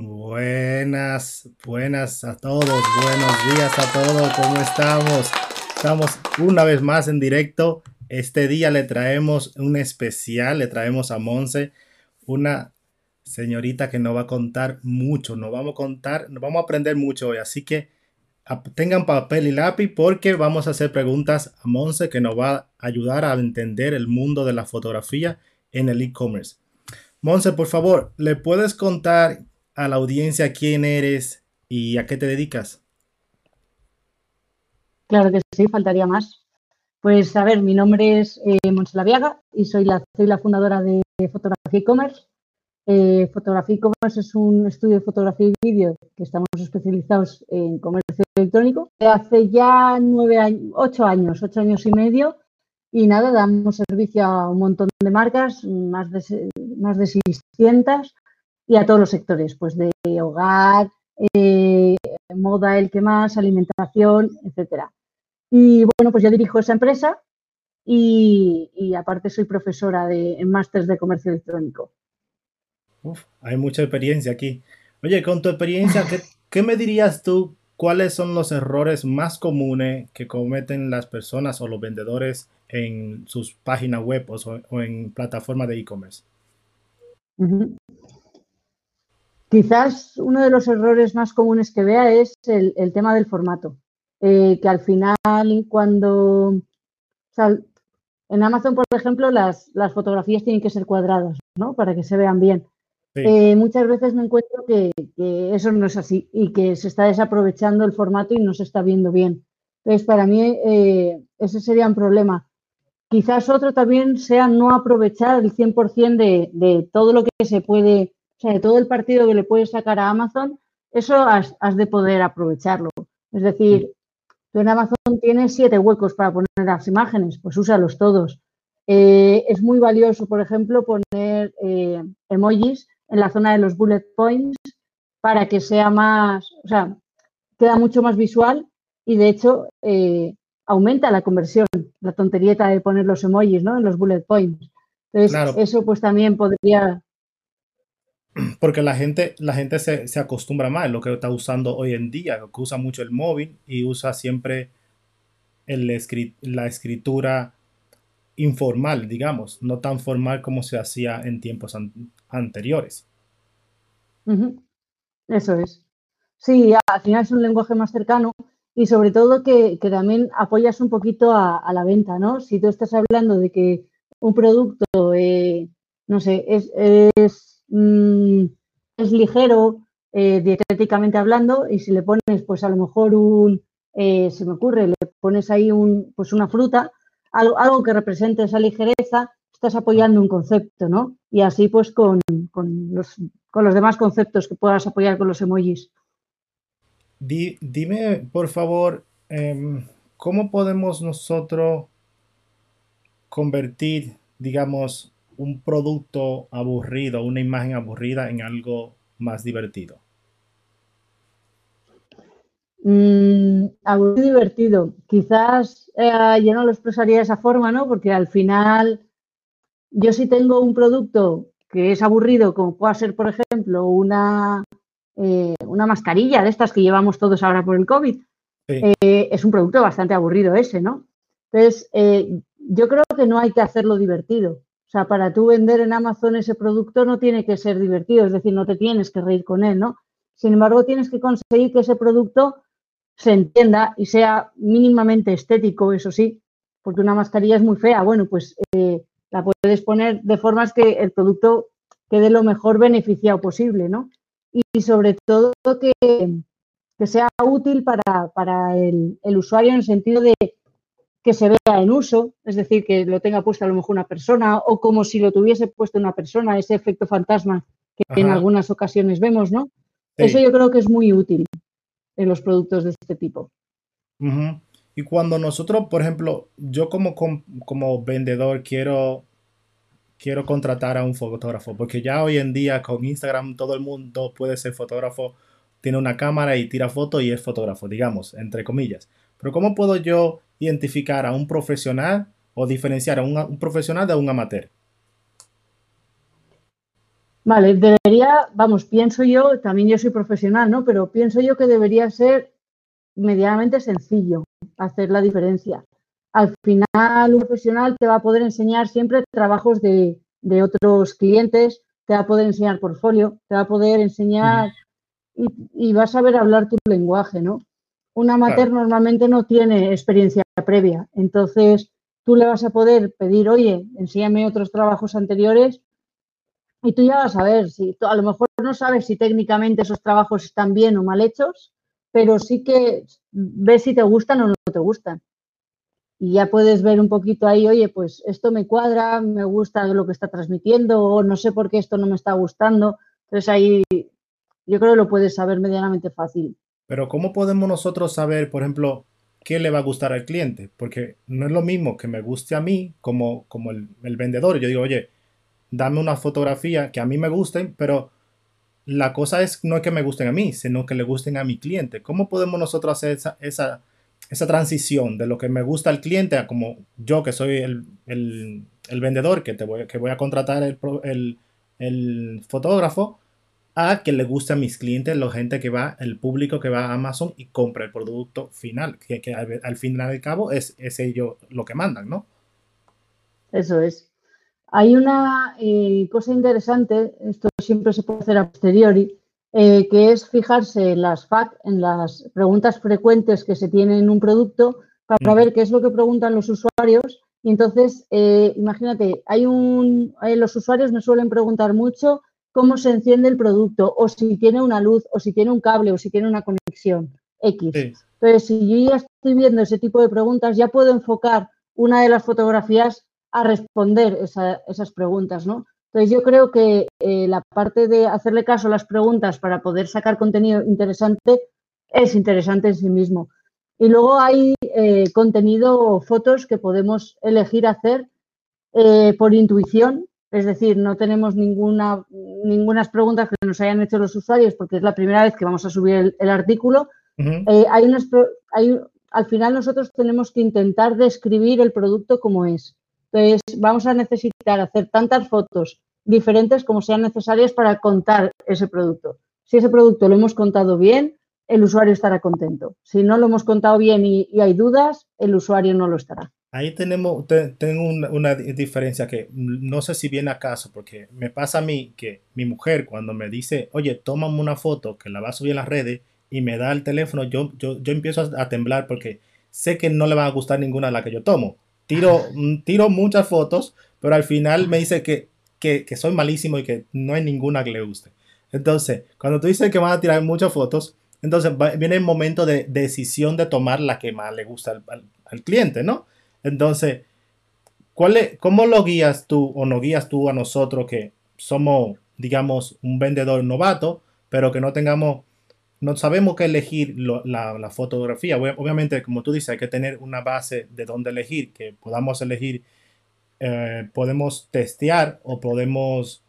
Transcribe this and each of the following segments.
Buenas, buenas a todos, buenos días a todos, ¿cómo estamos? Estamos una vez más en directo. Este día le traemos un especial, le traemos a Monse, una señorita que nos va a contar mucho, nos vamos a contar, nos vamos a aprender mucho hoy, así que tengan papel y lápiz porque vamos a hacer preguntas a Monse que nos va a ayudar a entender el mundo de la fotografía en el e-commerce. Monse, por favor, ¿le puedes contar a la audiencia quién eres y a qué te dedicas? Claro que sí, faltaría más. Pues a ver, mi nombre es eh, Monse Laviaga y soy la, soy la fundadora de Fotografía e-commerce. Eh, fotografía e-commerce es un estudio de fotografía y vídeo que estamos especializados en comercio electrónico. Hace ya nueve años, ocho años, ocho años y medio, y nada, damos servicio a un montón de marcas, más de, más de 600, y a todos los sectores, pues de hogar, eh, moda, el que más, alimentación, etcétera. Y bueno, pues yo dirijo esa empresa y, aparte soy profesora de, en másters de comercio electrónico. hay mucha experiencia aquí. Oye, con tu experiencia, ¿qué, ¿qué, me dirías tú? ¿Cuáles son los errores más comunes que cometen las personas o los vendedores en sus páginas web o, en plataformas de e-commerce? Quizás uno de los errores más comunes que vea es el, tema del formato. Eh, que al final, cuando. en Amazon, por ejemplo, las, fotografías tienen que ser cuadradas, ¿no? Para que se vean bien. Eh, muchas veces me encuentro que, eso no es así y que se está desaprovechando el formato y no se está viendo bien. Entonces, para mí, eh, ese sería un problema. Quizás otro también sea no aprovechar el 100% de, de todo lo que se puede, o sea, de todo el partido que le puedes sacar a Amazon, eso has, de poder aprovecharlo. Es decir, tú en Amazon tienes siete huecos para poner las imágenes, pues úsalos todos. Eh, es muy valioso, por ejemplo, poner eh, emojis en la zona de los bullet points para que sea más, o sea, queda mucho más visual y de hecho eh, aumenta la conversión, la tonterieta de poner los emojis, ¿no? En los bullet points. Entonces, eso pues también podría... Porque la gente, la gente se, acostumbra más a lo que está usando hoy en día, que usa mucho el móvil y usa siempre el la escritura informal, digamos, no tan formal como se hacía en tiempos anteriores. Eso es. Sí, al final es un lenguaje más cercano y sobre todo que, también apoyas un poquito a, la venta, ¿no? Si tú estás hablando de que un producto, eh, no sé, es, es, mm, ligero eh, dietéticamente hablando y si le pones pues a lo mejor un, eh, se me ocurre, le pones ahí un, pues una fruta, algo, algo que represente esa ligereza, estás apoyando un concepto, ¿no? Y así pues con, con, los, con los demás conceptos que puedas apoyar con los emojis dime, por favor, em, ¿cómo podemos nosotros convertir, digamos, un producto aburrido, una imagen aburrida en algo más divertido? Mm, aburrido divertido. Quizás eh, yo no lo expresaría de esa forma, ¿no? Porque al final, yo si tengo un producto que es aburrido, como pueda ser, por ejemplo, una, eh, una mascarilla de estas que llevamos todos ahora por el COVID. Eh, es un producto bastante aburrido ese, ¿no? Entonces, yo creo que no hay que hacerlo divertido. O sea, para tú vender en Amazon ese producto no tiene que ser divertido, es decir, no te tienes que reír con él, ¿no? Sin embargo, tienes que conseguir que ese producto se entienda y sea mínimamente estético, eso sí, porque una mascarilla es muy fea. Bueno, pues la puedes poner de formas que el producto quede lo mejor beneficiado posible, ¿no? y sobre todo que, sea útil para, el, usuario en el sentido de que se vea en uso, es decir, que lo tenga puesto a lo mejor una persona o como si lo tuviese puesto una persona, ese efecto fantasma que en algunas ocasiones vemos, ¿no? Eso yo creo que es muy útil en los productos de este tipo. Y cuando nosotros, por ejemplo, yo como, como vendedor quiero quiero contratar a un fotógrafo, porque ya hoy en día con Instagram todo el mundo puede ser fotógrafo, tiene una cámara y tira fotos y es fotógrafo, digamos, entre comillas. Pero ¿cómo puedo yo identificar a un profesional o diferenciar a un, profesional de un amateur? Vale, debería, vamos, pienso yo, también yo soy profesional, ¿no? Pero pienso yo que debería ser medianamente sencillo hacer la diferencia. Al final, un profesional te va a poder enseñar siempre trabajos de, otros clientes, te va a poder enseñar portfolio, te va a poder enseñar y, vas a saber hablar tu lenguaje, ¿no? Un amateur normalmente no tiene experiencia previa, entonces tú le vas a poder pedir, oye, enséñame otros trabajos anteriores y tú ya vas a ver si a lo mejor no sabes si técnicamente esos trabajos están bien o mal hechos, pero sí que ves si te gustan o no te gustan. Y ya puedes ver un poquito ahí, oye, pues esto me cuadra, me gusta lo que está transmitiendo o no sé por qué esto no me está gustando. Entonces ahí yo creo que lo puedes saber medianamente fácil. Pero ¿cómo podemos nosotros saber, por ejemplo, qué le va a gustar al cliente? Porque no es lo mismo que me guste a mí como, como el, vendedor. Yo digo, oye, dame una fotografía que a mí me gusten, pero la cosa es no es que me gusten a mí, sino que le gusten a mi cliente. ¿Cómo podemos nosotros hacer esa, esa, esa transición de lo que me gusta al cliente a como yo que soy el, el, el vendedor que, te voy, que voy a contratar el, el, fotógrafo? A que le guste a mis clientes, la gente que va, el público que va a Amazon y compra el producto final, que, que al, al, final del cabo es, es ellos lo que mandan, ¿no? Eso es. Hay una eh, cosa interesante, esto siempre se puede hacer a posteriori, eh, que es fijarse en las FAQ, en las preguntas frecuentes que se tienen en un producto, para ver qué es lo que preguntan los usuarios. Y entonces, eh, imagínate, hay un, los usuarios me suelen preguntar mucho cómo se enciende el producto, o si tiene una luz, o si tiene un cable, o si tiene una conexión X. Entonces, si yo ya estoy viendo ese tipo de preguntas, ya puedo enfocar una de las fotografías a responder esas preguntas, ¿no? Entonces yo creo que eh, la parte de hacerle caso a las preguntas para poder sacar contenido interesante es interesante en sí mismo. Y luego hay eh, contenido o fotos que podemos elegir hacer eh, por intuición, es decir, no tenemos ninguna ninguna preguntas que nos hayan hecho los usuarios porque es la primera vez que vamos a subir el, artículo. hay unas, hay, al final nosotros tenemos que intentar describir el producto como es. Entonces, vamos a necesitar hacer tantas fotos diferentes como sean necesarias para contar ese producto. Si ese producto lo hemos contado bien, el usuario estará contento. Si no lo hemos contado bien y, hay dudas, el usuario no lo estará. Ahí tenemos, tengo una, diferencia que no sé si viene acaso, porque me pasa a mí que mi mujer cuando me dice, oye, tómame una foto que la va a subir en las redes y me da el teléfono, yo, yo, yo empiezo a, a temblar porque sé que no le va a gustar ninguna de las que yo tomo tiro, mm, tiro muchas fotos, pero al final me dice que, soy malísimo y que no hay ninguna que le guste. Entonces, cuando tú dices que van a tirar muchas fotos, entonces viene el momento de decisión de tomar la que más le gusta al, cliente, ¿no? Entonces, ¿cuál ¿cómo lo guías tú o no guías tú a nosotros que somos, digamos, un vendedor novato, pero que no tengamos no sabemos qué elegir la, fotografía. Obviamente, como tú dices, hay que tener una base de dónde elegir, que podamos elegir, eh, podemos testear o podemos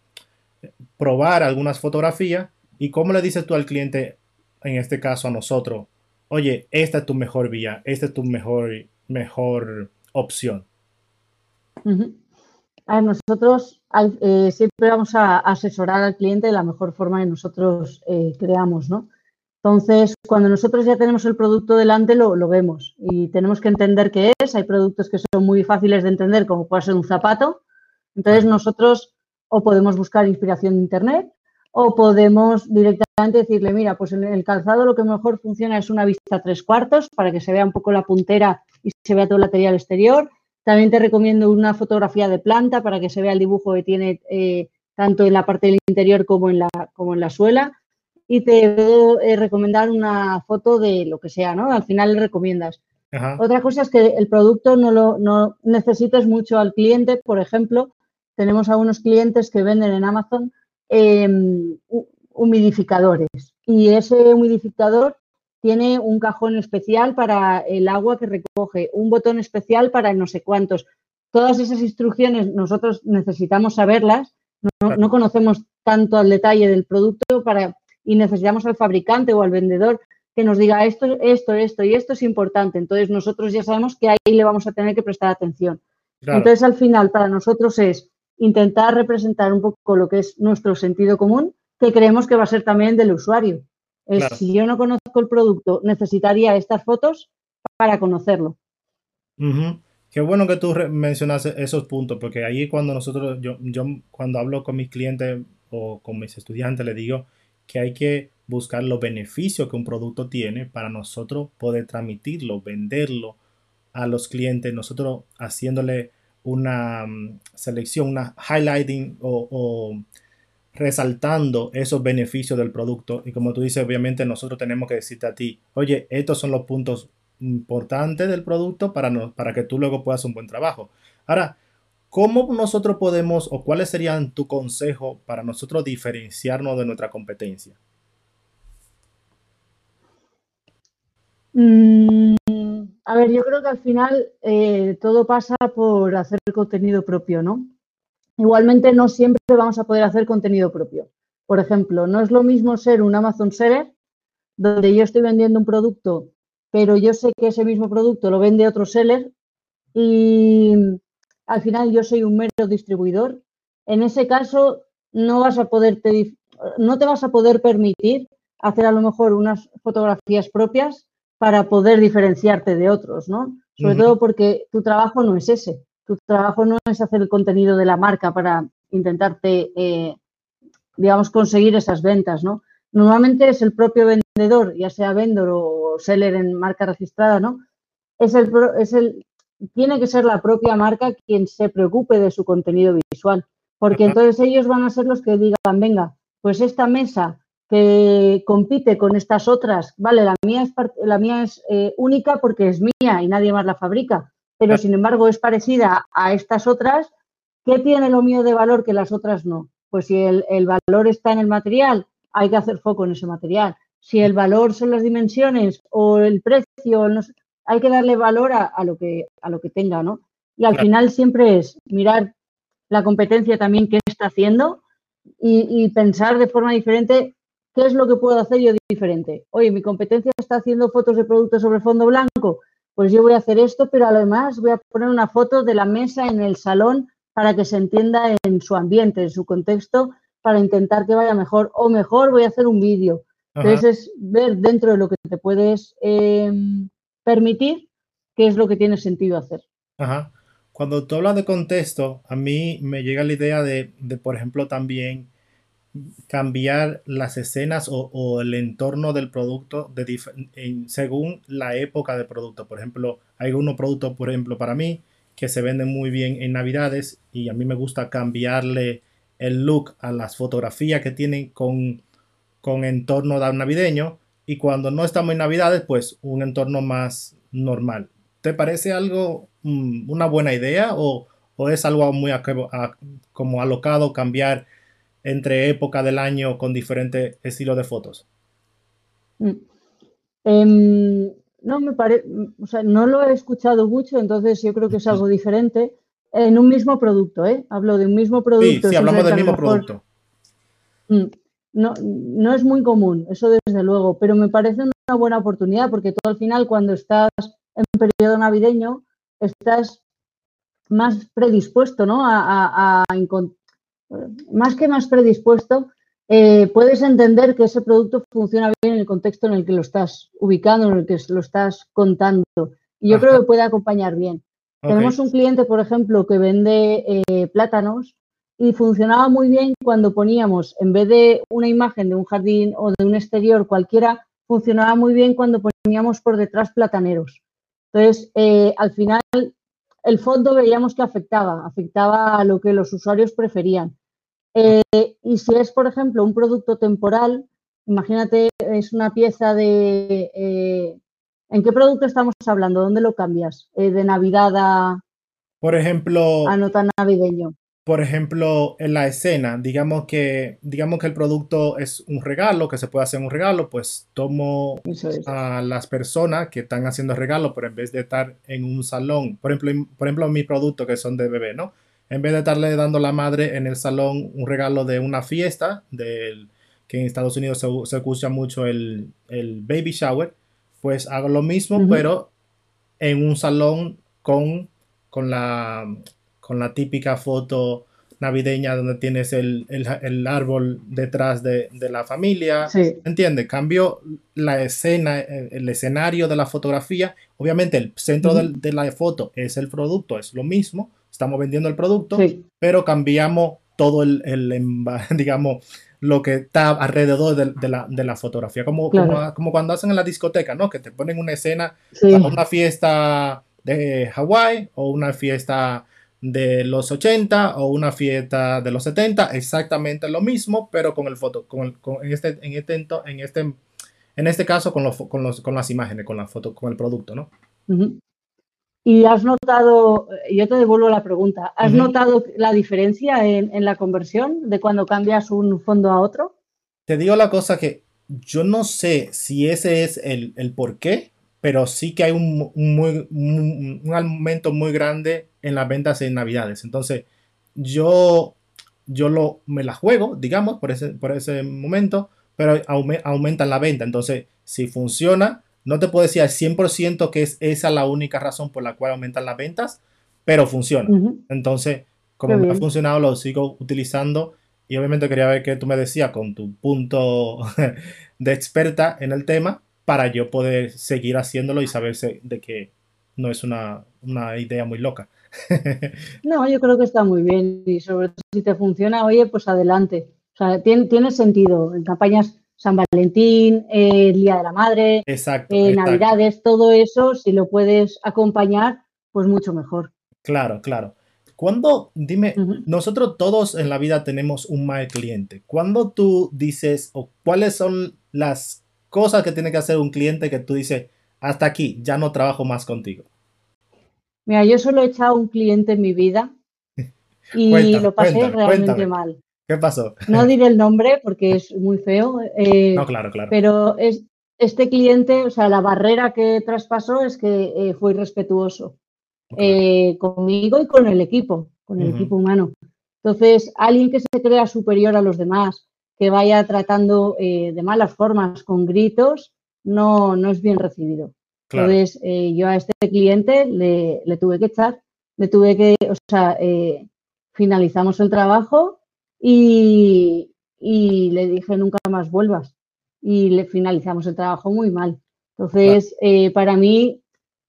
probar algunas fotografías. ¿Y cómo le dices tú al cliente, en este caso a nosotros, oye, esta es tu mejor vía, esta es tu mejor, mejor opción? A nosotros eh, siempre vamos a asesorar al cliente de la mejor forma que nosotros eh, creamos, ¿no? Entonces, cuando nosotros ya tenemos el producto delante, lo, vemos y tenemos que entender qué es. Hay productos que son muy fáciles de entender, como puede ser un zapato. Entonces, nosotros o podemos buscar inspiración en Internet o podemos directamente decirle, mira, pues en el calzado lo que mejor funciona es una vista a tres cuartos para que se vea un poco la puntera y se vea todo el material exterior. También te recomiendo una fotografía de planta para que se vea el dibujo que tiene eh, tanto en la parte del interior como en la, como en la suela y te puedo eh, recomendar una foto de lo que sea, ¿no? Al final le recomiendas. Otra cosa es que el producto no lo no necesites mucho al cliente. Por ejemplo, tenemos algunos clientes que venden en Amazon em, humidificadores y ese humidificador tiene un cajón especial para el agua que recoge, un botón especial para no sé cuántos. Todas esas instrucciones nosotros necesitamos saberlas, no, no conocemos tanto al detalle del producto para y necesitamos al fabricante o al vendedor que nos diga esto, esto, esto y esto es importante. Entonces nosotros ya sabemos que ahí le vamos a tener que prestar atención. Entonces al final para nosotros es intentar representar un poco lo que es nuestro sentido común, que creemos que va a ser también del usuario. Si yo no conozco el producto, necesitaría estas fotos para conocerlo. Qué bueno que tú mencionas esos puntos, porque ahí cuando nosotros, yo, yo cuando hablo con mis clientes o con mis estudiantes, les digo que hay que buscar los beneficios que un producto tiene para nosotros poder transmitirlo, venderlo a los clientes, nosotros haciéndole una mm, selección, una highlighting o, resaltando esos beneficios del producto. Y como tú dices, obviamente nosotros tenemos que decirte a ti, oye, estos son los puntos importantes del producto para, para que tú luego puedas un buen trabajo. Ahora, ¿cómo nosotros podemos o cuáles serían tu consejo para nosotros diferenciarnos de nuestra competencia? Mm, a ver, yo creo que al final eh, todo pasa por hacer contenido propio, ¿no? Igualmente no siempre vamos a poder hacer contenido propio. Por ejemplo, no es lo mismo ser un Amazon Seller, donde yo estoy vendiendo un producto, pero yo sé que ese mismo producto lo vende otro seller y al final yo soy un mero distribuidor. En ese caso no vas a poder no te vas a poder permitir hacer a lo mejor unas fotografías propias para poder diferenciarte de otros, ¿no? Sobre todo porque tu trabajo no es ese. Tu trabajo no es hacer el contenido de la marca para intentarte, eh, digamos, conseguir esas ventas, ¿no? Normalmente es el propio vendedor, ya sea vendedor o seller en marca registrada, ¿no? Es el, es el, tiene que ser la propia marca quien se preocupe de su contenido visual, porque entonces ellos van a ser los que digan, venga, pues esta mesa que compite con estas otras, vale, la mía es, la mía es eh, única porque es mía y nadie más la fabrica, pero sin embargo es parecida a estas otras, ¿qué tiene lo mío de valor que las otras no? Pues si el, valor está en el material, hay que hacer foco en ese material. Si el valor son las dimensiones o el precio, hay que darle valor a, lo que, a lo que tenga, ¿no? Y al final siempre es mirar la competencia también qué está haciendo y pensar de forma diferente ¿Qué es lo que puedo hacer yo diferente? Oye, mi competencia está haciendo fotos de productos sobre fondo blanco. Pues yo voy a hacer esto, pero además voy a poner una foto de la mesa en el salón para que se entienda en su ambiente, en su contexto, para intentar que vaya mejor. O mejor voy a hacer un vídeo. Entonces es ver dentro de lo que te puedes em, permitir qué es lo que tiene sentido hacer. Ajá. Cuando tú hablas de contexto, a mí me llega la idea de, de por ejemplo, también cambiar las escenas o, el entorno del producto de según la época del producto. Por ejemplo, hay unos productos, por ejemplo, para mí, que se venden muy bien en Navidades y a mí me gusta cambiarle el look a las fotografías que tienen con, con entorno navideño y cuando no estamos en Navidades, pues un entorno más normal. ¿Te parece algo, mm, una buena idea o, es algo muy como alocado cambiar entre época del año con diferentes estilos de fotos? Mm. Em, no me parece, o sea, no lo he escuchado mucho, entonces yo creo que es algo diferente en un mismo producto, ¿eh? Hablo de un mismo producto. Sí, sí hablamos del mismo producto. Mm, no, no es muy común, eso desde luego, pero me parece una buena oportunidad porque tú al final cuando estás en periodo navideño estás más predispuesto ¿no? a, a, más que más predispuesto, eh, puedes entender que ese producto funciona bien en el contexto en el que lo estás ubicando, en el que lo estás contando. Y yo creo que puede acompañar bien. Tenemos un cliente, por ejemplo, que vende eh, plátanos y funcionaba muy bien cuando poníamos, en vez de una imagen de un jardín o de un exterior cualquiera, funcionaba muy bien cuando poníamos por detrás plataneros. Entonces, eh, al final, el fondo veíamos que afectaba, afectaba a lo que los usuarios preferían. Eh, y si es, por ejemplo, un producto temporal, imagínate, es una pieza de... Eh, ¿En qué producto estamos hablando? ¿Dónde lo cambias? Eh, ¿De Navidad a... Por ejemplo... A no tan navideño. Por ejemplo, en la escena, digamos que, digamos que el producto es un regalo, que se puede hacer un regalo, pues tomo a las personas que están haciendo regalo, pero en vez de estar en un salón, por ejemplo, por ejemplo, mis productos que son de bebé, ¿no? En vez de estarle dando a la madre en el salón un regalo de una fiesta, del, que en Estados Unidos se, se escucha mucho el, baby shower, pues hago lo mismo, pero en un salón con, con, la, con la típica foto navideña donde tienes el, árbol detrás de, la familia. Sí. ¿Entiendes? Cambio la escena, el, escenario de la fotografía. Obviamente el centro de la foto es el producto, es lo mismo. Estamos vendiendo el producto, pero cambiamos todo el, digamos, lo que está alrededor de, la, fotografía. Como, como, cuando hacen en la discoteca, ¿no? Que te ponen una escena una fiesta de Hawái o una fiesta de los 80 o una fiesta de los 70, exactamente lo mismo, pero con el foto, con, en, este, en, este, en, este, en este caso con, los, con, los, con las imágenes, con la foto, con el producto, ¿no? Y has notado, yo te devuelvo la pregunta, ¿has notado la diferencia en, en, la conversión de cuando cambias un fondo a otro? Te digo la cosa que yo no sé si ese es el, el por qué, pero sí que hay un, muy, un, aumento muy grande en las ventas en Navidades. Entonces, yo, yo lo, me la juego, digamos, por ese, por ese momento, pero aumenta la venta. Entonces, si funciona, no te puedo decir al 100% que es esa la única razón por la cual aumentan las ventas, pero funciona. Entonces, como me ha funcionado, lo sigo utilizando. Y obviamente quería ver qué tú me decías con tu punto de experta en el tema para yo poder seguir haciéndolo y saberse de que no es una, idea muy loca. no, yo creo que está muy bien y sobre todo si te funciona, oye, pues adelante. O sea, tiene, sentido en campañas San Valentín, el Día de la Madre, exacto, Navidades, todo eso, si lo puedes acompañar, pues mucho mejor. Claro, claro. Cuando, dime, nosotros todos en la vida tenemos un mal cliente. Cuando tú dices, o cuáles son las cosas que tiene que hacer un cliente que tú dices, hasta aquí, ya no trabajo más contigo? Mira, yo solo he echado un cliente en mi vida y lo pasé realmente mal. ¿Qué pasó? No diré el nombre porque es muy feo. Eh, no, claro, claro. Pero es, este cliente, o sea, la barrera que traspasó es que eh, fue irrespetuoso eh, conmigo y con el equipo, con el equipo humano. Entonces, alguien que se crea superior a los demás, que vaya tratando de malas formas, con gritos, no, no es bien recibido. Entonces, yo a este cliente le, tuve que echar, le tuve que, o sea, finalizamos el trabajo y, le dije nunca más vuelvas. Y le finalizamos el trabajo muy mal. Entonces, para mí,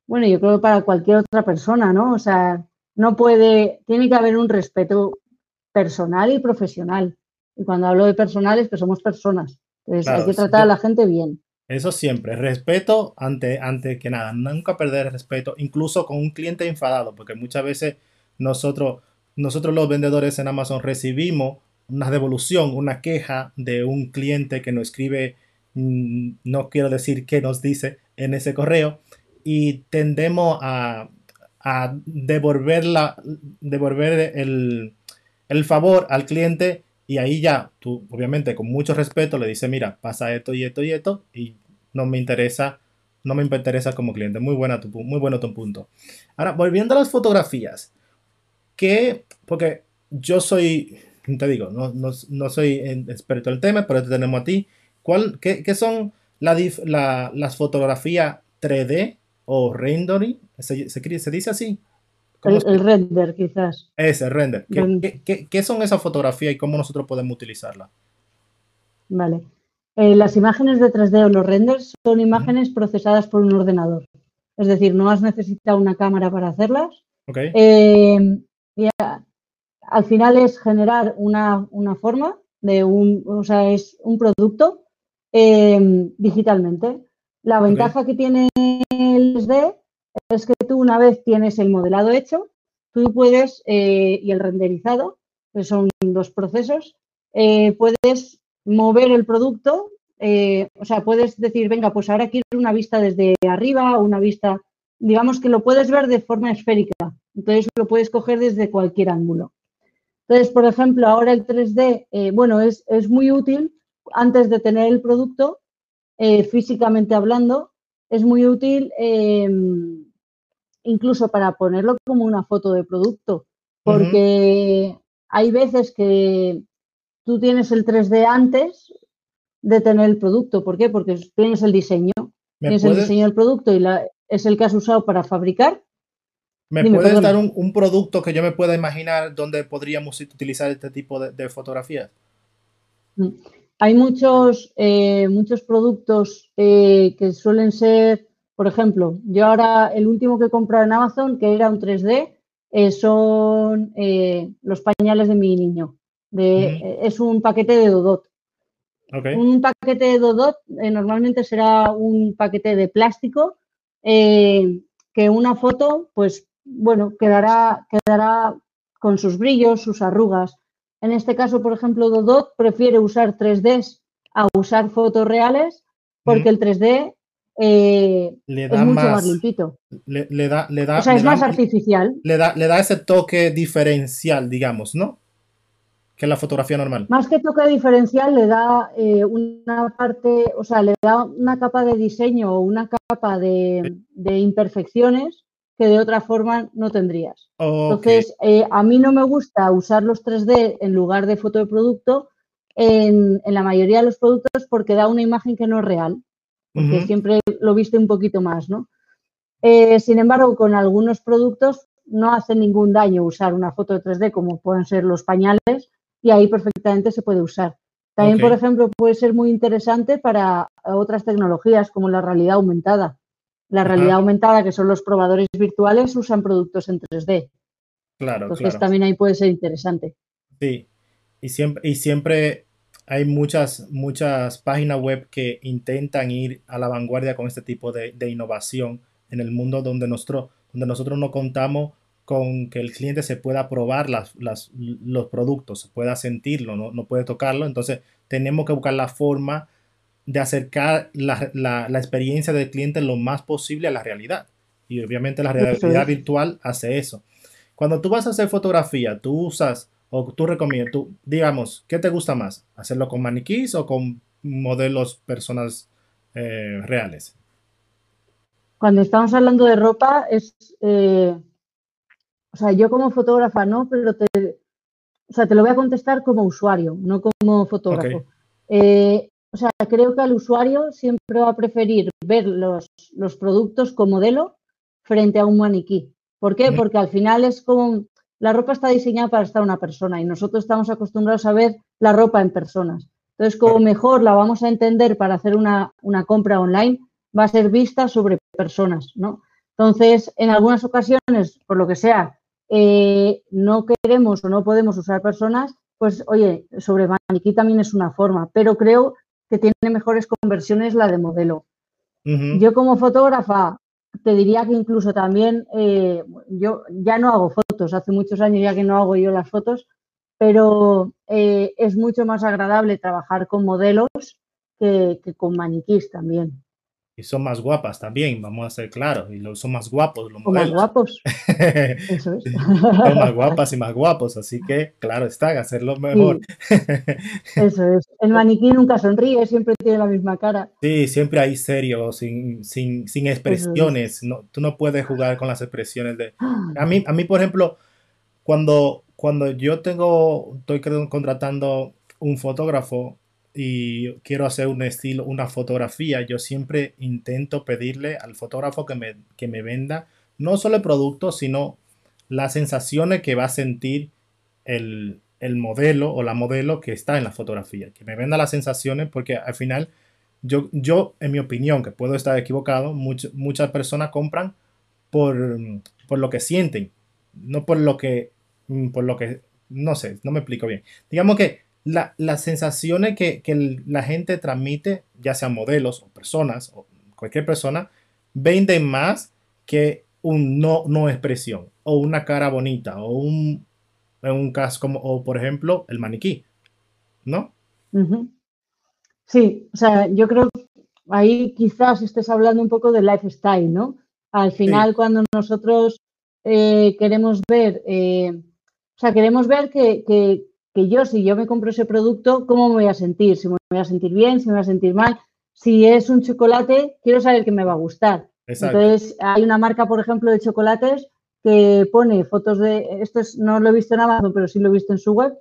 bueno, yo creo que para cualquier otra persona, ¿no? O sea, no puede, tiene que haber un respeto personal y profesional. Y cuando hablo de personales, que somos personas. Entonces hay que tratar a la gente bien. Eso siempre, respeto ante, ante que nada, nunca perder el respeto, incluso con un cliente enfadado, porque muchas veces nosotros, nosotros los vendedores en Amazon recibimos una devolución, una queja de un cliente que nos escribe, mm, no quiero decir qué nos dice en ese correo, y tendemos a, a devolver, devolver el, el favor al cliente y ahí ya tú, obviamente, con mucho respeto, le dices, mira, pasa esto y esto y esto, y no me interesa, no me interesa como cliente. Muy, buena tu, muy bueno tu punto. Ahora, volviendo a las fotografías, que, porque yo soy, te digo, no, no, soy experto en el tema, pero te tenemos a ti. ¿Cuál, qué, son las fotografías 3D o rendering? ¿Se, se dice así? El, render, quizás. Ese, render. ¿Qué, son esas fotografías y cómo nosotros podemos utilizarlas? Vale. Eh, las imágenes de 3D o los renders son imágenes procesadas por un ordenador. Es decir, no has necesitado una cámara para hacerlas. Okay. Eh, al final es generar una, forma de un, o sea, es un producto eh, digitalmente. La ventaja que tiene el 3D es que tú una vez tienes el modelado hecho, tú puedes, eh, y el renderizado, que son dos procesos, eh, puedes mover el producto, eh, o sea, puedes decir, venga, pues ahora quiero una vista desde arriba una vista, digamos que lo puedes ver de forma esférica, entonces lo puedes coger desde cualquier ángulo. Entonces, por ejemplo, ahora el 3D, bueno, es, es, muy útil antes de tener el producto, físicamente hablando, es muy útil incluso para ponerlo como una foto de producto, porque hay veces que tú tienes el 3D antes de tener el producto. ¿Por qué? Porque tienes el diseño. Tienes el diseño del producto y la, es el que has usado para fabricar. ¿Me puedes dar un, producto que yo me pueda imaginar donde podríamos utilizar este tipo de, fotografías? Mm. Hay muchos, eh, muchos productos eh, que suelen ser, por ejemplo, yo ahora el último que he comprado en Amazon, que era un 3D, eh, son los pañales de mi niño. De, Es un paquete de Dodot. Un paquete de Dodot normalmente será un paquete de plástico que una foto, pues bueno, quedará, quedará con sus brillos, sus arrugas. En este caso, por ejemplo, Dodot prefiere usar 3D a usar fotos reales porque el 3D eh, es mucho más, limpito. Le, da, le da, o sea, es más artificial. Le da, le da ese toque diferencial, digamos, ¿no? Que la fotografía normal. Más que toque diferencial, le da eh, una parte, o sea, le da una capa de diseño o una capa de, de imperfecciones que de otra forma no tendrías. Entonces, eh, a mí no me gusta usar los 3D en lugar de foto de producto en, la mayoría de los productos porque da una imagen que no es real, porque siempre lo viste un poquito más, ¿no? Eh, sin embargo, con algunos productos no hace ningún daño usar una foto de 3D como pueden ser los pañales y ahí perfectamente se puede usar. También, por ejemplo, puede ser muy interesante para otras tecnologías como la realidad aumentada. La realidad aumentada, que son los probadores virtuales, usan productos en 3D. Claro, Entonces también ahí puede ser interesante. Sí, y siempre, y siempre hay muchas, muchas páginas web que intentan ir a la vanguardia con este tipo de, innovación en el mundo donde nosotros, donde nosotros no contamos con que el cliente se pueda probar las, los productos, pueda sentirlo, no, no puede tocarlo. Entonces tenemos que buscar la forma de acercar la, experiencia del cliente lo más posible a la realidad. Y obviamente la realidad virtual hace eso. Cuando tú vas a hacer fotografía, tú usas o tú recomiendas, tú, digamos, ¿qué te gusta más? ¿Hacerlo con maniquís o con modelos personas eh, reales? Cuando estamos hablando de ropa, es. Eh, o sea, yo como fotógrafa no, pero te, o sea, te lo voy a contestar como usuario, no como fotógrafo. Eh, o sea, creo que al usuario siempre va a preferir ver los, productos con modelo frente a un maniquí. ¿Por qué? Porque al final es como la ropa está diseñada para estar una persona y nosotros estamos acostumbrados a ver la ropa en personas. Entonces, como mejor la vamos a entender para hacer una, compra online, va a ser vista sobre personas, ¿no? Entonces, en algunas ocasiones, por lo que sea, eh, no queremos o no podemos usar personas, pues oye, sobre maniquí también es una forma, pero creo que tiene mejores conversiones la de modelo. Yo como fotógrafa te diría que incluso también, eh, yo ya no hago fotos, hace muchos años ya que no hago yo las fotos, pero eh, es mucho más agradable trabajar con modelos que, que con maniquís también y son más guapas también, vamos a ser claros, y son más guapos los modelos. Más guapos. Eso es. son más guapas y más guapos, así que claro está, hacerlo mejor. Eso es. El maniquí nunca sonríe, siempre tiene la misma cara. Sí, siempre hay serio, sin, sin, sin expresiones. No, tú no puedes jugar con las expresiones de. A mí, a mí por ejemplo, cuando, cuando yo tengo, estoy contratando un fotógrafo, y quiero hacer un estilo, una fotografía, yo siempre intento pedirle al fotógrafo que me, que me venda no solo el producto, sino las sensaciones que va a sentir el, modelo o la modelo que está en la fotografía. Que me venda las sensaciones porque al final yo, yo en mi opinión, que puedo estar equivocado, muchas personas compran por, por lo que sienten, no por lo que, por lo que, no sé, no me explico bien. Digamos que las sensaciones que, la gente transmite, ya sean modelos o personas o cualquier persona, venden más que un no, no expresión o una cara bonita o un, en un caso como, o por ejemplo, el maniquí, ¿no? Sí, o sea, yo creo que ahí quizás estés hablando un poco de lifestyle, ¿no? Al final, cuando nosotros eh, queremos ver, eh, o sea, queremos ver que, que yo, si yo me compro ese producto, ¿cómo me voy a sentir? Si me voy a sentir bien, si me voy a sentir mal. Si es un chocolate, quiero saber que me va a gustar. Entonces, hay una marca, por ejemplo, de chocolates que pone fotos de, esto no lo he visto en Amazon, pero sí lo he visto en su web,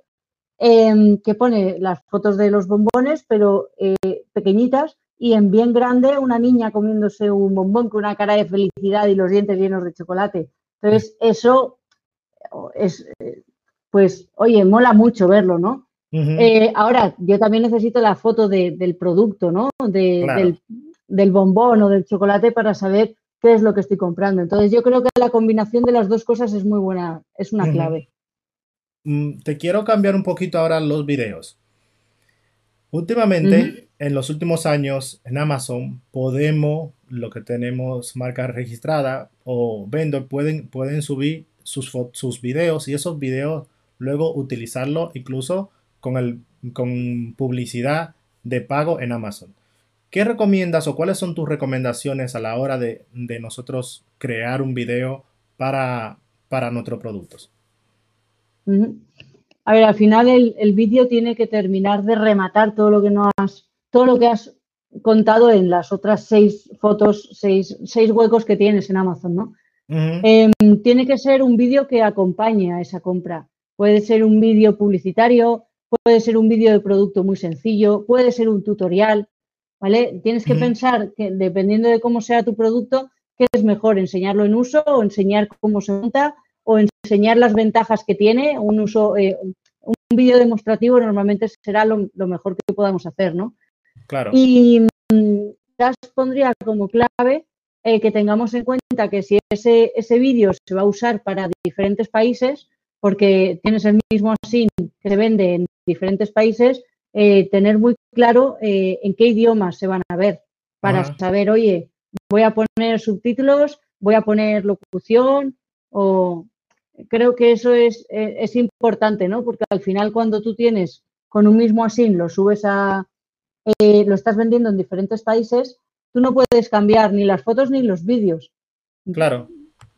em, que pone las fotos de los bombones, pero eh, pequeñitas, y en bien grande una niña comiéndose un bombón con una cara de felicidad y los dientes llenos de chocolate. Entonces, eso es, pues, oye, mola mucho verlo, ¿no? Eh, ahora, yo también necesito la foto del producto, ¿no? del, del, bombón o del chocolate para saber qué es lo que estoy comprando. Entonces, yo creo que la combinación de las dos cosas es muy buena, es una clave. Mm, te quiero cambiar un poquito ahora los videos. Últimamente, en los últimos años, en Amazon, podemos, lo que tenemos marca registrada o vendor, pueden, pueden subir sus, sus videos y esos videos luego utilizarlo incluso con, el, con publicidad de pago en Amazon. ¿Qué recomiendas o cuáles son tus recomendaciones a la hora de, nosotros crear un video para, para nuestros productos? A ver, al final el, vídeo tiene que terminar de rematar todo lo que no has, todo lo que has contado en las otras seis fotos, seis, seis huecos que tienes en Amazon, ¿no? Em, tiene que ser un vídeo que acompañe a esa compra. Puede ser un vídeo publicitario, puede ser un vídeo de producto muy sencillo, puede ser un tutorial, ¿vale? Tienes que pensar que dependiendo de cómo sea tu producto, qué es mejor, enseñarlo en uso o enseñar cómo se monta o enseñar las ventajas que tiene. Un uso, eh, un vídeo demostrativo normalmente será lo, mejor que podamos hacer, ¿no? Claro. Y mm, pondría como clave eh, que tengamos en cuenta que si ese, ese vídeo se va a usar para diferentes países, porque tienes el mismo SIN que se vende en diferentes países, eh, tener muy claro en qué idiomas se van a ver para saber, oye, voy a poner subtítulos, voy a poner locución o creo que eso es, eh, es, importante, ¿no? Porque al final cuando tú tienes con un mismo asin, lo subes a, eh, lo estás vendiendo en diferentes países, tú no puedes cambiar ni las fotos ni los vídeos. Claro.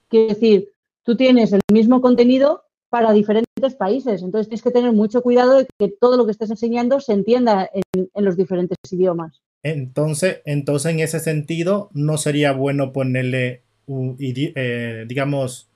Quiere decir, tú tienes el mismo contenido para diferentes países, entonces tienes que tener mucho cuidado de que todo lo que estés enseñando se entienda en, los diferentes idiomas. Entonces, entonces, en ese sentido, no sería bueno ponerle, un, eh, digamos,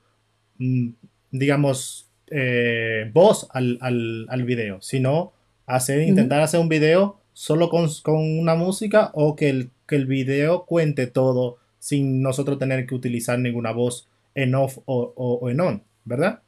mm, digamos, eh, voz al, al, video, sino hacer, intentar hacer un video solo con, una música o que el, que el video cuente todo sin nosotros tener que utilizar ninguna voz en off o, en on, ¿verdad?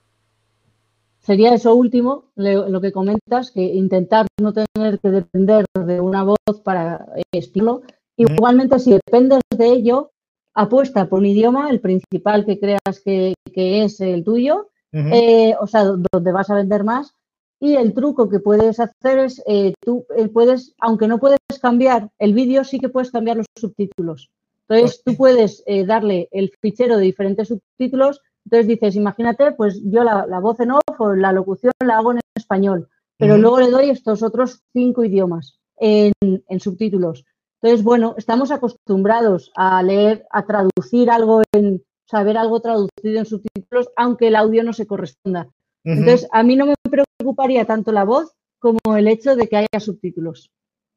Sería eso último, lo que comentas, que intentar no tener que depender de una voz para estilo. Igualmente, si dependes de ello, apuesta por un idioma, el principal que creas que, que es el tuyo, eh, o sea, donde vas a vender más. Y el truco que puedes hacer es, eh, tú eh, puedes, aunque no puedes cambiar el vídeo, sí que puedes cambiar los subtítulos. Entonces, tú puedes darle el fichero de diferentes subtítulos. Entonces dices, imagínate, pues yo la, voz en off o la locución la hago en español, pero luego le doy estos otros cinco idiomas en, en subtítulos. Entonces, bueno, estamos acostumbrados a leer, a traducir algo en, saber algo traducido en subtítulos, aunque el audio no se corresponda. Entonces, a mí no me preocuparía tanto la voz como el hecho de que haya subtítulos.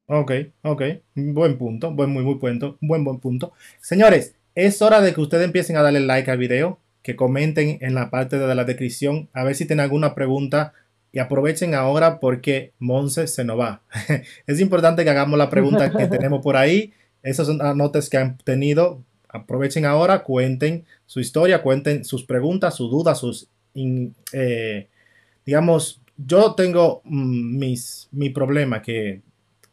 Ok, ok, buen punto, buen, muy, muy punto, buen, buen punto. Señores, es hora de que ustedes empiecen a darle like al video, que comenten en la parte de la descripción, a ver si tienen alguna pregunta y aprovechen ahora porque Monse se nos va. es importante que hagamos la pregunta que tenemos por ahí. Esas son las notas que han tenido aprovechen ahora, cuenten su historia, cuenten sus preguntas, sus dudas, sus, eh, digamos, yo tengo mm, mis, mi problema que,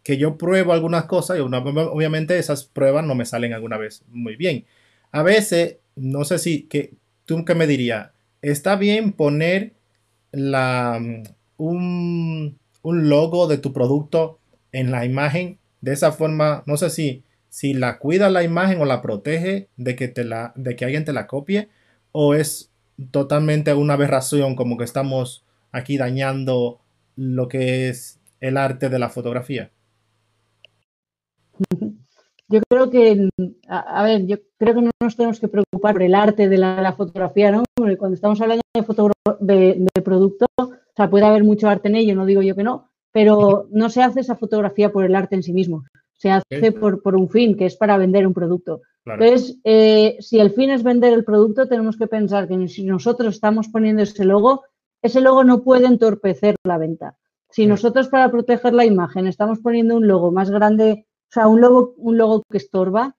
que yo pruebo algunas cosas y obviamente esas pruebas no me salen alguna vez muy bien. A veces, no sé si, que, tú qué me dirías, está bien poner la, un, un logo de tu producto en la imagen de esa forma, no sé si si la cuida la imagen o la protege de que, te la, de que alguien te la copie o es totalmente una aberración como que estamos aquí dañando lo que es el arte de la fotografía. Yo creo que, a, ver, yo creo que no nos tenemos que preocupar por el arte de la, fotografía, ¿no? cuando estamos hablando de, de, producto, o sea, puede haber mucho arte en ello, no digo yo que no, pero no se hace esa fotografía por el arte en sí mismo se hace por, por, un fin, que es para vender un producto. Entonces, eh, si el fin es vender el producto, tenemos que pensar que si nosotros estamos poniendo ese logo, ese logo no puede entorpecer la venta. Si nosotros para proteger la imagen estamos poniendo un logo más grande, o sea, un logo, un logo que estorba,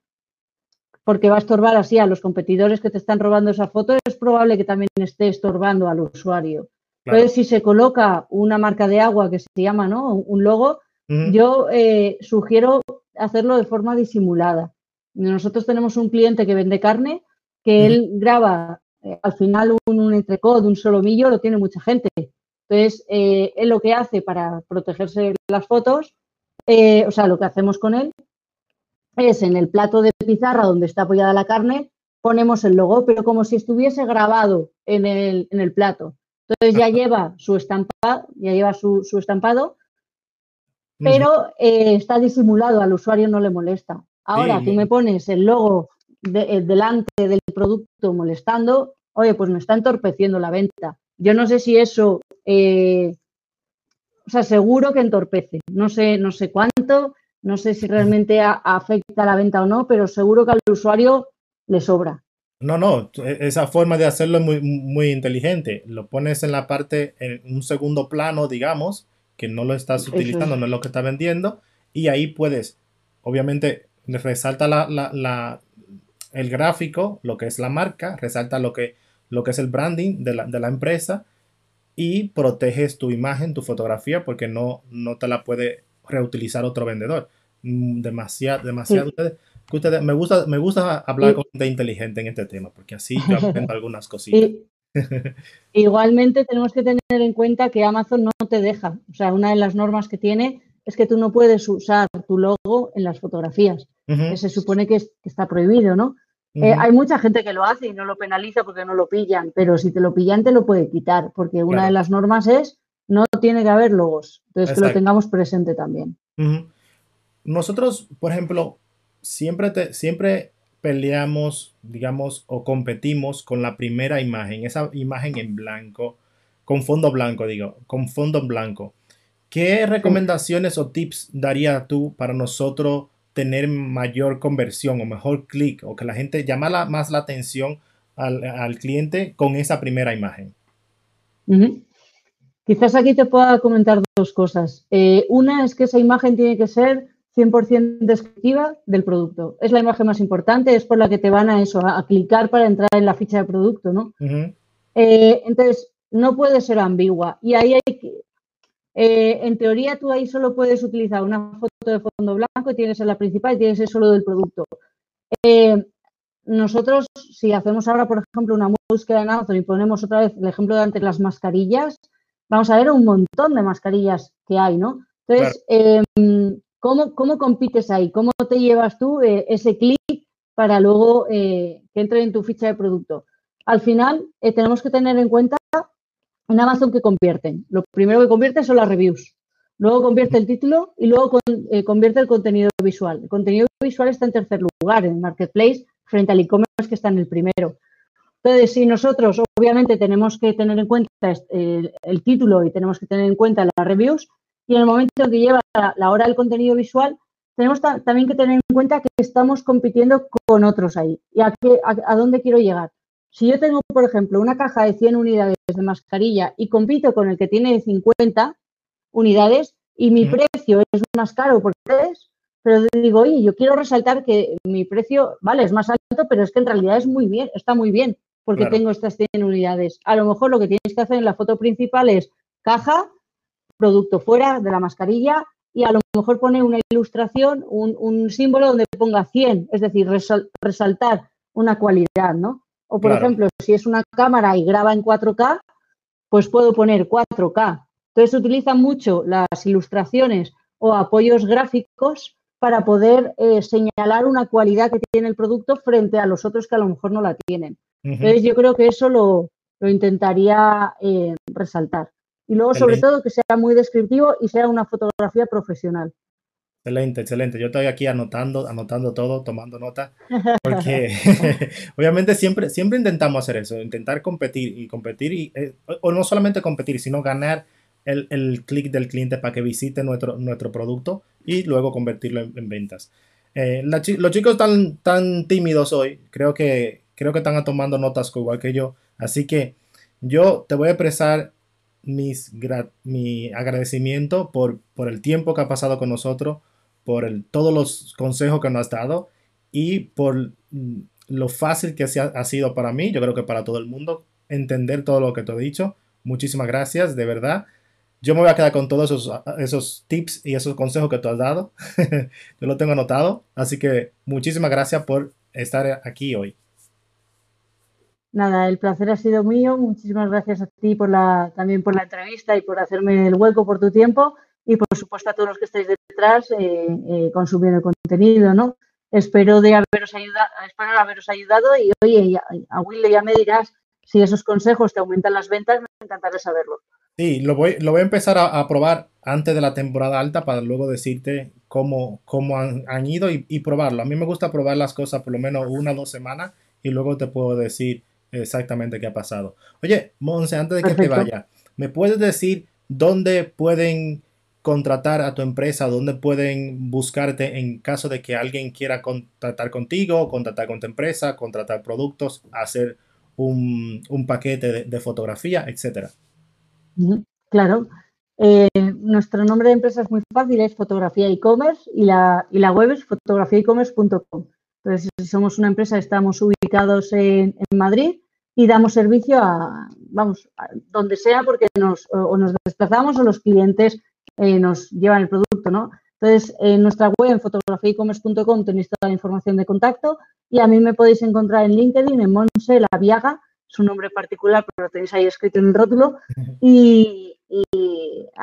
porque va a estorbar así a los competidores que te están robando esa foto, es probable que también esté estorbando al usuario. Entonces, si se coloca una marca de agua que se llama, ¿no? Un logo, yo eh, sugiero hacerlo de forma disimulada. Nosotros tenemos un cliente que vende carne, que él graba eh, al final un, un entrecot, un solomillo, lo tiene mucha gente. Entonces, eh, él lo que hace para protegerse las fotos, o sea, lo que hacemos con él, es en el plato de pizarra donde está apoyada la carne, ponemos el logo, pero como si estuviese grabado en el, en el plato. Entonces ya lleva su estampado, ya lleva su, estampado, pero eh, está disimulado, al usuario no le molesta. Ahora tú me pones el logo eh, delante del producto molestando, oye, pues me está entorpeciendo la venta. Yo no sé si eso, eh, o sea, seguro que entorpece. No sé, no sé cuánto, no sé si realmente afecta la venta o no, pero seguro que al usuario le sobra. No, no, e, esa forma de hacerlo es muy, muy inteligente. Lo pones en la parte, en un segundo plano, digamos, que no lo estás utilizando, no es lo que está vendiendo, y ahí puedes, obviamente, resalta la, el gráfico, lo que es la marca, resalta lo que, lo que es el branding de la, de la empresa y proteges tu imagen, tu fotografía, porque no, no te la puede reutilizar otro vendedor. Mm, demasiado, demasiado. Ustedes, me, gusta, me gusta hablar con gente inteligente en este tema, porque así yo aprendo algunas cositas. igualmente tenemos que tener en cuenta que Amazon no te deja. O sea, una de las normas que tiene es que tú no puedes usar tu logo en las fotografías. se supone que, está prohibido, ¿no? Eh, hay mucha gente que lo hace y no lo penaliza porque no lo pillan, pero si te lo pillan te lo puede quitar, porque una de las normas es no tiene que haber logos. Entonces, que lo tengamos presente también. Nosotros, por ejemplo, siempre, te, siempre peleamos, digamos, o competimos con la primera imagen, esa imagen en blanco, con fondo blanco, digo, con fondo en blanco. ¿Qué recomendaciones o tips daría tú para nosotros tener mayor conversión o mejor clic o que la gente llamara más la atención al, cliente con esa primera imagen? Quizás aquí te pueda comentar dos cosas. Eh, una es que esa imagen tiene que ser 100% descriptiva del producto. Es la imagen más importante, es por la que te van a eso, a, clicar para entrar en la ficha de producto, ¿no? Eh, entonces, no puede ser ambigua. Y ahí hay que, eh, en teoría, tú ahí solo puedes utilizar una foto de fondo blanco y tienes en la principal y tienes el solo del producto. nosotros, si hacemos ahora, por ejemplo, una búsqueda en Amazon y ponemos otra vez el ejemplo de antes las mascarillas, vamos a ver un montón de mascarillas que hay, ¿no? Entonces, em, ¿cómo, compites ahí? ¿Cómo te llevas tú eh, ese clic para luego eh, que entre en tu ficha de producto? Al final, eh, tenemos que tener en cuenta en Amazon que convierten. Lo primero que convierte son las reviews. Luego convierte el título y luego convierte el contenido visual. El contenido visual está en tercer lugar en Marketplace frente al e-commerce que está en el primero. Entonces, si nosotros obviamente tenemos que tener en cuenta el, título y tenemos que tener en cuenta las reviews, y en el momento que lleva la, hora del contenido visual, tenemos también que tener en cuenta que estamos compitiendo con otros ahí. ¿Y a, a, dónde quiero llegar? Si yo tengo, por ejemplo, una caja de 100 unidades de mascarilla y compito con el que tiene 50 unidades y mi precio es más caro por tres, pero digo, oye, yo quiero resaltar que mi precio, vale, es más alto, pero es que en realidad es muy bien, está muy bien porque tengo estas 100 unidades. A lo mejor lo que tienes que hacer en la foto principal es caja, producto fuera de la mascarilla y a lo mejor poner una ilustración, un, símbolo donde ponga 100, es decir, resaltar una cualidad, ¿no? O por ejemplo, si es una cámara y graba en 4K, pues puedo poner 4K. Entonces se utilizan mucho las ilustraciones o apoyos gráficos para poder eh, señalar una cualidad que tiene el producto frente a los otros que a lo mejor no la tienen. Entonces yo creo que eso lo, intentaría eh, resaltar. Y luego, sobre todo, que sea muy descriptivo y sea una fotografía profesional. Excelente, excelente. Yo estoy aquí anotando, anotando todo, tomando nota, porque obviamente siempre, siempre intentamos hacer eso, intentar competir y competir, y, eh, o no solamente competir, sino ganar el, el clic del cliente para que visite nuestro, nuestro producto y luego convertirlo en, ventas. Eh, los chicos están tan tímidos hoy, creo que Creo que están tomando notas igual que yo. Así que yo te voy a expresar mis, mi agradecimiento por, por el tiempo que ha pasado con nosotros, por el, todos los consejos que nos has dado y por mm, lo fácil que ha sido para mí, yo creo que para todo el mundo, entender todo lo que te he dicho. Muchísimas gracias, de verdad. Yo me voy a quedar con todos esos, esos tips y esos consejos que tú has dado. yo lo tengo anotado. Así que muchísimas gracias por estar aquí hoy. Nada, el placer ha sido mío. Muchísimas gracias a ti por la, también por la entrevista y por hacerme el hueco por tu tiempo. Y por supuesto a todos los que estáis detrás eh, eh, consumiendo el contenido, ¿no? Espero de haberos ayudado, espero haberos ayudado y oye, a Will ya me dirás si esos consejos te aumentan las ventas, me encantaría saberlo. Sí, lo voy, lo voy a empezar a, probar antes de la temporada alta para luego decirte cómo, cómo han, ido y, probarlo. A mí me gusta probar las cosas por lo menos una o dos semanas y luego te puedo decir exactamente qué ha pasado. Oye, Monse, antes de que te vaya, ¿me puedes decir dónde pueden contratar a tu empresa, dónde pueden buscarte en caso de que alguien quiera contratar contigo, contratar con tu empresa, contratar productos, hacer un, paquete de, fotografía, etcétera? Claro. Eh, nuestro nombre de empresa es muy fácil, es Fotografía e-commerce y la, y la web es fotografiaecommerce.com. Entonces, somos una empresa, estamos ubicados en, Madrid y damos servicio a, vamos, donde sea porque nos, o nos desplazamos o los clientes eh, nos llevan el producto, ¿no? Entonces, en nuestra web, en fotografiaecommerce.com, tenéis toda la información de contacto y a mí me podéis encontrar en LinkedIn, en Monse La Viaga, su nombre particular, pero lo tenéis ahí escrito en el rótulo. Y,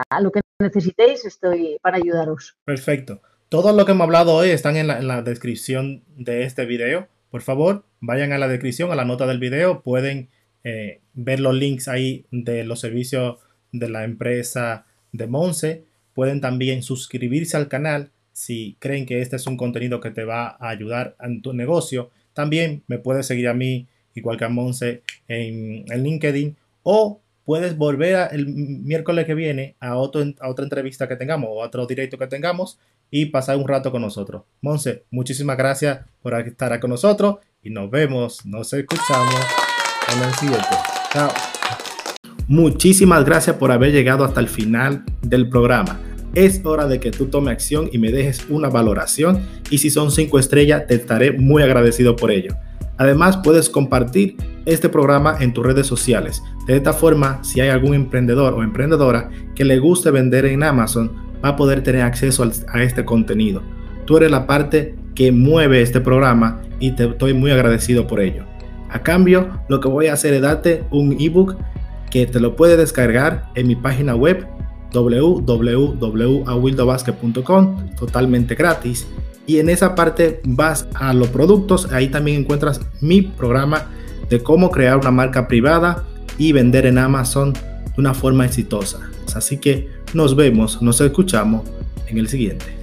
a lo que necesitéis estoy para ayudaros. Perfecto. Todo lo que hemos hablado hoy están en la, descripción de este video. Por favor, vayan a la descripción, a la nota del video. Pueden eh, ver los links ahí de los servicios de la empresa de Monse. Pueden también suscribirse al canal si creen que este es un contenido que te va a ayudar en tu negocio. También me puedes seguir a mí, igual que a Monse, en, LinkedIn. O puedes volver el miércoles que viene a, otro, a otra entrevista que tengamos o a otro directo que tengamos y pasar un rato con nosotros. Monse, muchísimas gracias por estar con nosotros y nos vemos, nos escuchamos en el siguiente. Chao. Muchísimas gracias por haber llegado hasta el final del programa. Es hora de que tú tomes acción y me dejes una valoración y si son 5 estrellas te estaré muy agradecido por ello. Además puedes compartir este programa en tus redes sociales. De esta forma, si hay algún emprendedor o emprendedora que le guste vender en Amazon, va a poder tener acceso a este contenido. Tú eres la parte que mueve este programa y te estoy muy agradecido por ello. A cambio, lo que voy a hacer es darte un ebook que te lo puedes descargar en mi página web www.awildobasket.com totalmente gratis. Y en esa parte vas a los productos ahí también encuentras mi programa de cómo crear una marca privada y vender en Amazon de una forma exitosa. Así que nos vemos nos escuchamos en el siguiente